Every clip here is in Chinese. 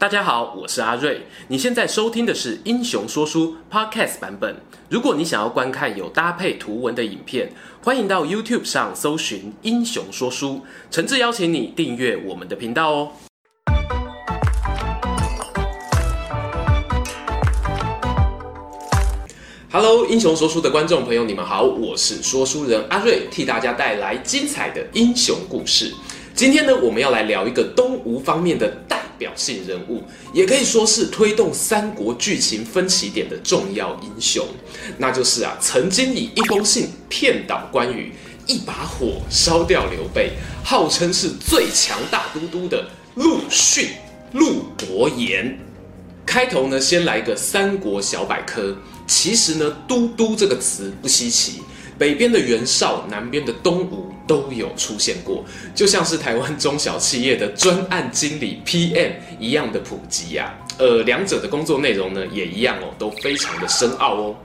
大家好，我是阿瑞。你现在收听的是《英雄说书》Podcast 版本。如果你想要观看有搭配图文的影片，欢迎到 YouTube 上搜寻《英雄说书》，诚挚邀请你订阅我们的频道哦。Hello，英雄说书的观众朋友，你们好，我是说书人阿瑞，替大家带来精彩的英雄故事。今天呢，我们要来聊一个东吴方面的代表性人物，也可以说是推动三国剧情分歧点的重要英雄，那就是啊，曾经以一封信骗倒关羽，一把火烧掉刘备，号称是最强大都督的陆逊，陆伯言。开头呢，先来个三国小百科。其实呢，都督这个词不稀奇。北边的袁绍，南边的东吴都有出现过，就像是台湾中小企业的专案经理 PM 一样的普及呀、啊。呃，两者的工作内容呢也一样哦，都非常的深奥哦。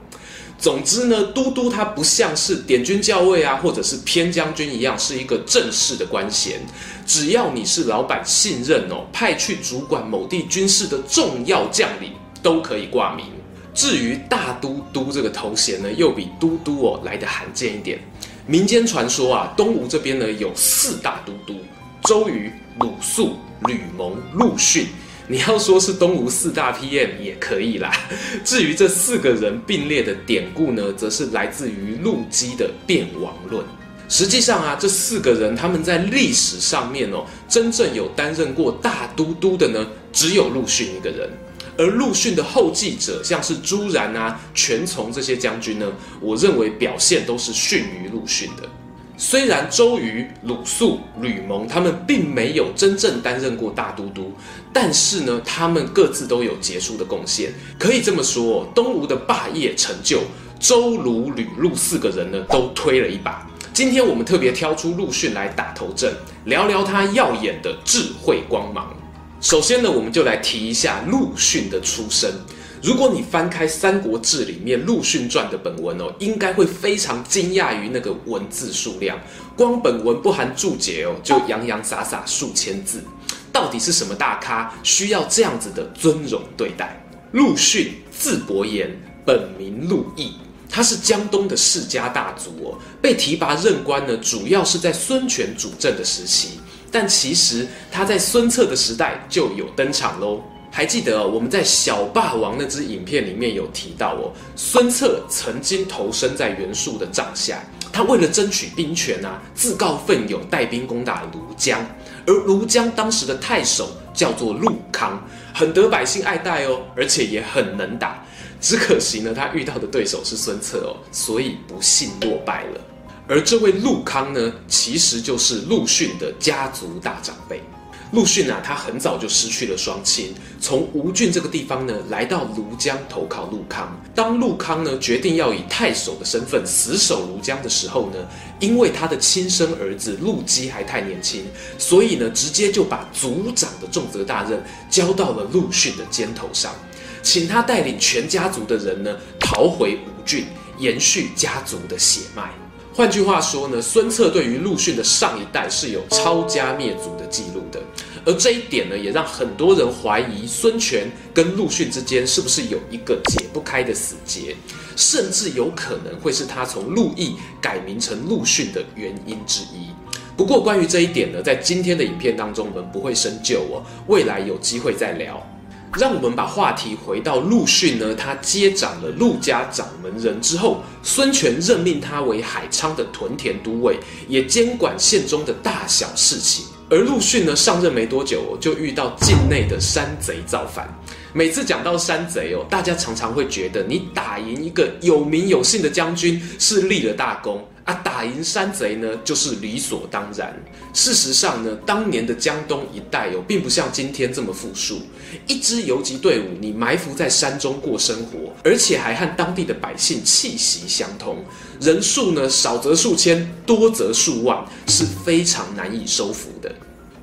总之呢，都督他不像是点军校尉啊，或者是偏将军一样，是一个正式的官衔。只要你是老板信任哦，派去主管某地军事的重要将领，都可以挂名。至于大都督这个头衔呢，又比都督哦来得罕见一点。民间传说啊，东吴这边呢有四大都督：周瑜、鲁肃、吕蒙、陆逊。你要说是东吴四大 PM 也可以啦。至于这四个人并列的典故呢，则是来自于陆机的《变王论》。实际上啊，这四个人他们在历史上面哦，真正有担任过大都督的呢，只有陆逊一个人。而陆逊的后继者，像是朱然啊、全从这些将军呢，我认为表现都是逊于陆逊的。虽然周瑜、鲁肃、吕蒙他们并没有真正担任过大都督，但是呢，他们各自都有杰出的贡献。可以这么说，东吴的霸业成就，周、鲁、吕、陆四个人呢都推了一把。今天我们特别挑出陆逊来打头阵，聊聊他耀眼的智慧光芒。首先呢，我们就来提一下陆逊的出身。如果你翻开《三国志》里面陆逊传的本文哦，应该会非常惊讶于那个文字数量。光本文不含注解哦，就洋洋洒洒数千字。到底是什么大咖需要这样子的尊荣对待？陆逊字伯言，本名陆毅，他是江东的世家大族哦。被提拔任官呢，主要是在孙权主政的时期。但其实他在孙策的时代就有登场喽。还记得，我们在小霸王那支影片里面有提到哦，孙策曾经投身在袁术的帐下，他为了争取兵权啊，自告奋勇带兵攻打庐江。而庐江当时的太守叫做陆康，很得百姓爱戴哦，而且也很能打。只可惜呢，他遇到的对手是孙策哦，所以不幸落败了。而这位陆康呢，其实就是陆逊的家族大长辈。陆逊啊，他很早就失去了双亲，从吴郡这个地方呢，来到庐江投靠陆康。当陆康呢决定要以太守的身份死守庐江的时候呢，因为他的亲生儿子陆机还太年轻，所以呢，直接就把族长的重责大任交到了陆逊的肩头上，请他带领全家族的人呢逃回吴郡，延续家族的血脉。换句话说呢，孙策对于陆逊的上一代是有抄家灭族的记录的，而这一点呢，也让很多人怀疑孙权跟陆逊之间是不是有一个解不开的死结，甚至有可能会是他从陆毅改名成陆逊的原因之一。不过关于这一点呢，在今天的影片当中我们不会深究哦，未来有机会再聊。让我们把话题回到陆逊呢，他接掌了陆家掌门人之后，孙权任命他为海昌的屯田都尉，也监管县中的大小事情。而陆逊呢，上任没多久，就遇到境内的山贼造反。每次讲到山贼哦，大家常常会觉得，你打赢一个有名有姓的将军是立了大功。啊，打赢山贼呢，就是理所当然。事实上呢，当年的江东一带哦，并不像今天这么富庶。一支游击队伍，你埋伏在山中过生活，而且还和当地的百姓气息相通，人数呢，少则数千，多则数万，是非常难以收服的。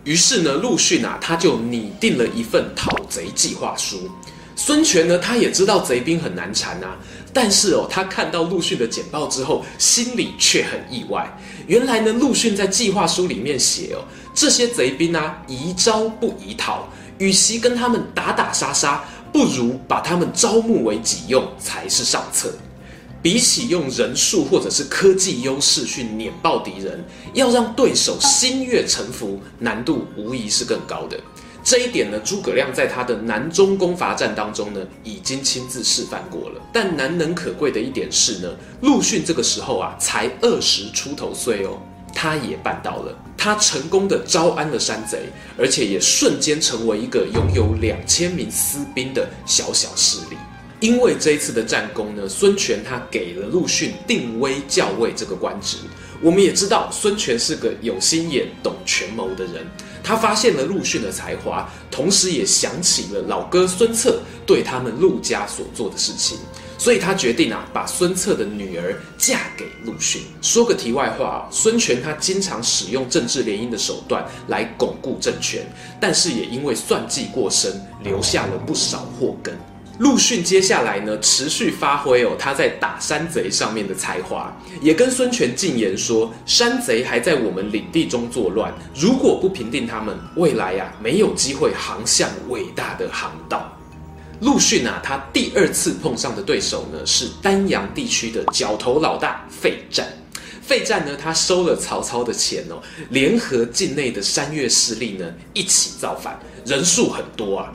于是呢，陆逊啊，他就拟定了一份讨贼计划书。孙权呢，他也知道贼兵很难缠啊。但是哦，他看到陆逊的简报之后，心里却很意外。原来呢，陆逊在计划书里面写哦，这些贼兵啊，宜招不宜讨，与其跟他们打打杀杀，不如把他们招募为己用才是上策。比起用人数或者是科技优势去碾爆敌人，要让对手心悦诚服，难度无疑是更高的。这一点呢，诸葛亮在他的南中攻伐战当中呢，已经亲自示范过了。但难能可贵的一点是呢，陆逊这个时候啊，才二十出头岁哦，他也办到了，他成功的招安了山贼，而且也瞬间成为一个拥有两千名私兵的小小势力。因为这一次的战功呢，孙权他给了陆逊定威校尉这个官职。我们也知道孙权是个有心眼、懂权谋的人，他发现了陆逊的才华，同时也想起了老哥孙策对他们陆家所做的事情，所以他决定啊，把孙策的女儿嫁给陆逊。说个题外话，孙权他经常使用政治联姻的手段来巩固政权，但是也因为算计过深，留下了不少祸根。陆逊接下来呢，持续发挥哦他在打山贼上面的才华，也跟孙权进言说，山贼还在我们领地中作乱，如果不平定他们，未来呀、啊、没有机会航向伟大的航道。陆逊啊，他第二次碰上的对手呢是丹阳地区的角头老大费战。费战呢，他收了曹操的钱哦，联合境内的山岳势力呢一起造反，人数很多啊。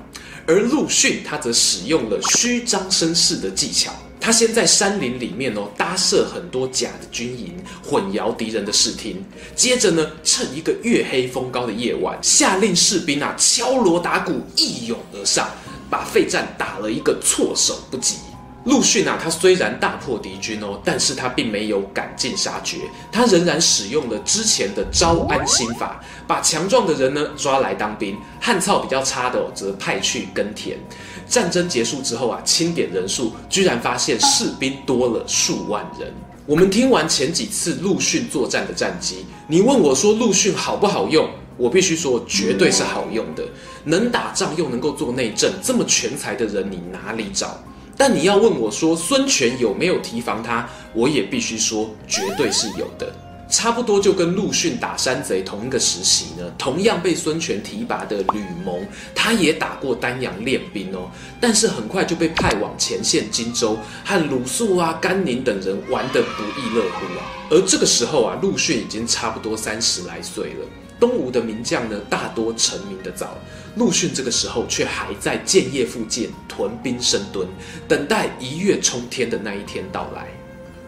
而陆逊他则使用了虚张声势的技巧，他先在山林里面哦搭设很多假的军营，混淆敌人的视听。接着呢，趁一个月黑风高的夜晚，下令士兵啊敲锣打鼓，一拥而上，把费战打了一个措手不及。陆逊啊，他虽然大破敌军哦，但是他并没有赶尽杀绝，他仍然使用了之前的招安心法，把强壮的人呢抓来当兵，汉草比较差的，则派去耕田。战争结束之后啊，清点人数，居然发现士兵多了数万人。我们听完前几次陆逊作战的战绩，你问我说陆逊好不好用？我必须说，绝对是好用的。能打仗又能够做内政，这么全才的人，你哪里找？但你要问我说孙权有没有提防他，我也必须说绝对是有的。差不多就跟陆逊打山贼同一个时期呢，同样被孙权提拔的吕蒙，他也打过丹阳练兵哦，但是很快就被派往前线荆州，和鲁肃啊、甘宁等人玩得不亦乐乎啊。而这个时候啊，陆逊已经差不多三十来岁了。东吴的名将呢，大多成名的早，陆逊这个时候却还在建业附近屯兵深蹲，等待一跃冲天的那一天到来。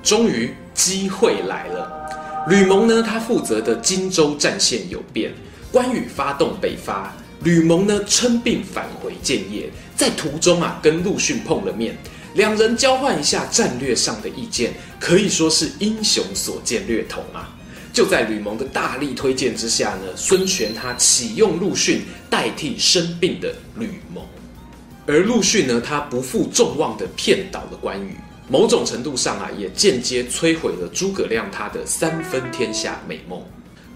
终于机会来了，吕蒙呢，他负责的荆州战线有变，关羽发动北伐，吕蒙呢称病返回建业，在途中啊跟陆逊碰了面，两人交换一下战略上的意见，可以说是英雄所见略同啊。就在吕蒙的大力推荐之下呢，孙权他启用陆逊代替生病的吕蒙，而陆逊呢，他不负众望的骗倒了关羽，某种程度上啊，也间接摧毁了诸葛亮他的三分天下美梦。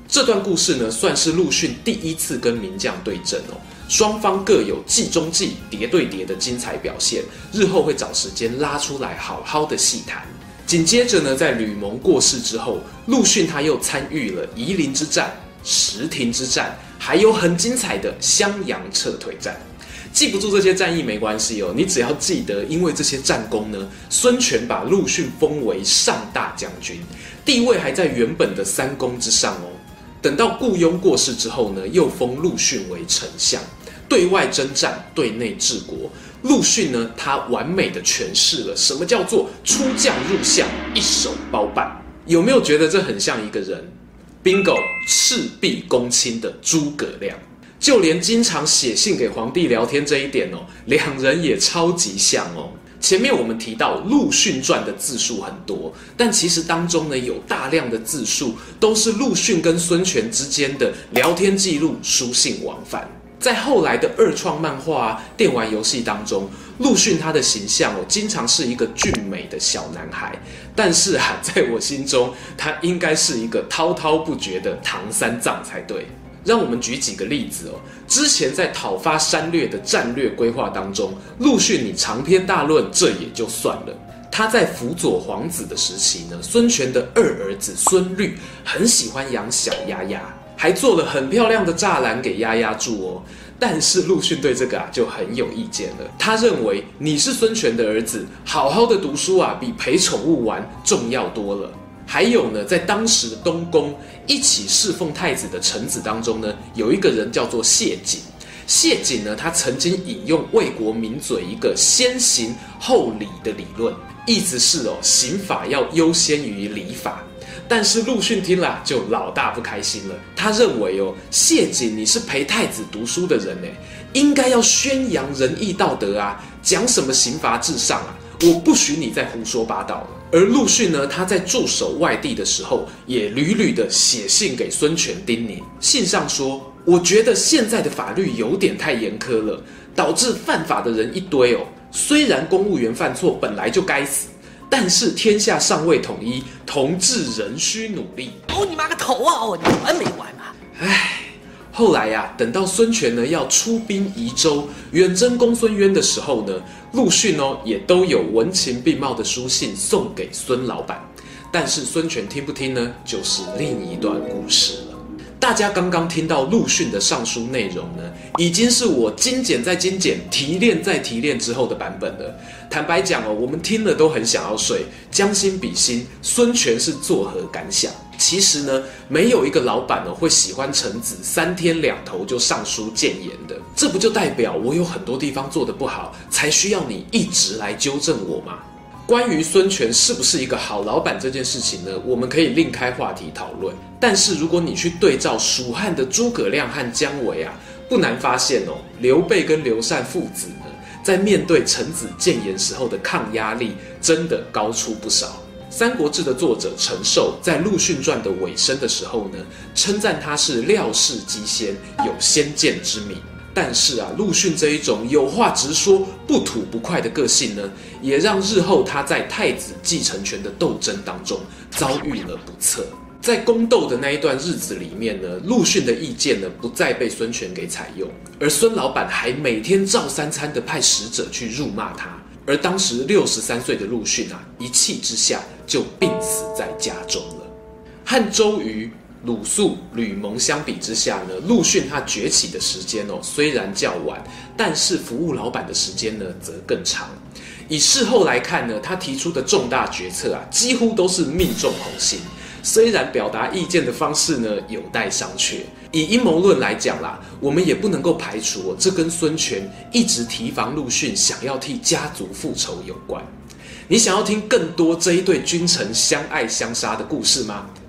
这段故事呢，算是陆逊第一次跟名将对阵哦，双方各有计中计、谍对谍的精彩表现，日后会找时间拉出来好好的细谈。紧接着呢，在吕蒙过世之后，陆逊他又参与了夷陵之战、石亭之战，还有很精彩的襄阳撤退战。记不住这些战役没关系哦，你只要记得，因为这些战功呢，孙权把陆逊封为上大将军，地位还在原本的三公之上哦。等到顾雍过世之后呢，又封陆逊为丞相，对外征战，对内治国。陆逊呢，他完美的诠释了什么叫做出将入相，一手包办。有没有觉得这很像一个人？Bingo，赤壁公卿的诸葛亮，就连经常写信给皇帝聊天这一点哦，两人也超级像哦。前面我们提到《陆逊传》的字数很多，但其实当中呢，有大量的字数都是陆逊跟孙权之间的聊天记录、书信往返。在后来的二创漫画、啊、电玩游戏当中，陆逊他的形象哦，经常是一个俊美的小男孩。但是啊，在我心中，他应该是一个滔滔不绝的唐三藏才对。让我们举几个例子哦。之前在讨伐山略的战略规划当中，陆逊你长篇大论，这也就算了。他在辅佐皇子的时期呢，孙权的二儿子孙虑很喜欢养小鸭鸭。还做了很漂亮的栅栏给丫丫住哦，但是陆逊对这个啊就很有意见了。他认为你是孙权的儿子，好好的读书啊，比陪宠物玩重要多了。还有呢，在当时的东宫一起侍奉太子的臣子当中呢，有一个人叫做谢景。谢景呢，他曾经引用魏国名嘴一个先刑后礼的理论，意思是哦，刑法要优先于礼法。但是陆逊听了就老大不开心了，他认为哦，谢景你是陪太子读书的人呢，应该要宣扬仁义道德啊，讲什么刑罚至上啊，我不许你再胡说八道了。而陆逊呢，他在驻守外地的时候，也屡屡的写信给孙权叮咛，信上说，我觉得现在的法律有点太严苛了，导致犯法的人一堆哦。虽然公务员犯错本来就该死。但是天下尚未统一，同志仍需努力。哦，你妈个头啊！哦，你完没完啊？唉，后来呀、啊，等到孙权呢要出兵宜州远征公孙渊的时候呢，陆逊哦也都有文情并茂的书信送给孙老板。但是孙权听不听呢？就是另一段故事了。大家刚刚听到陆逊的上书内容呢，已经是我精简再精简、提炼再提炼之后的版本了。坦白讲哦，我们听了都很想要睡。将心比心，孙权是作何感想？其实呢，没有一个老板哦会喜欢臣子三天两头就上书谏言的。这不就代表我有很多地方做得不好，才需要你一直来纠正我吗？关于孙权是不是一个好老板这件事情呢，我们可以另开话题讨论。但是如果你去对照蜀汉的诸葛亮和姜维啊，不难发现哦，刘备跟刘禅父子呢，在面对臣子谏言时候的抗压力真的高出不少。《三国志》的作者陈寿在《陆逊传》的尾声的时候呢，称赞他是料事机先，有先见之明。但是啊，陆逊这一种有话直说、不吐不快的个性呢，也让日后他在太子继承权的斗争当中遭遇了不测。在宫斗的那一段日子里面呢，陆逊的意见呢不再被孙权给采用，而孙老板还每天照三餐的派使者去辱骂他。而当时六十三岁的陆逊啊，一气之下就病死在家中了。和周瑜。鲁肃、吕蒙相比之下呢，陆逊他崛起的时间哦虽然较晚，但是服务老板的时间呢则更长。以事后来看呢，他提出的重大决策啊，几乎都是命中红心。虽然表达意见的方式呢有待商榷。以阴谋论来讲啦，我们也不能够排除哦，这跟孙权一直提防陆逊，想要替家族复仇有关。你想要听更多这一对君臣相爱相杀的故事吗？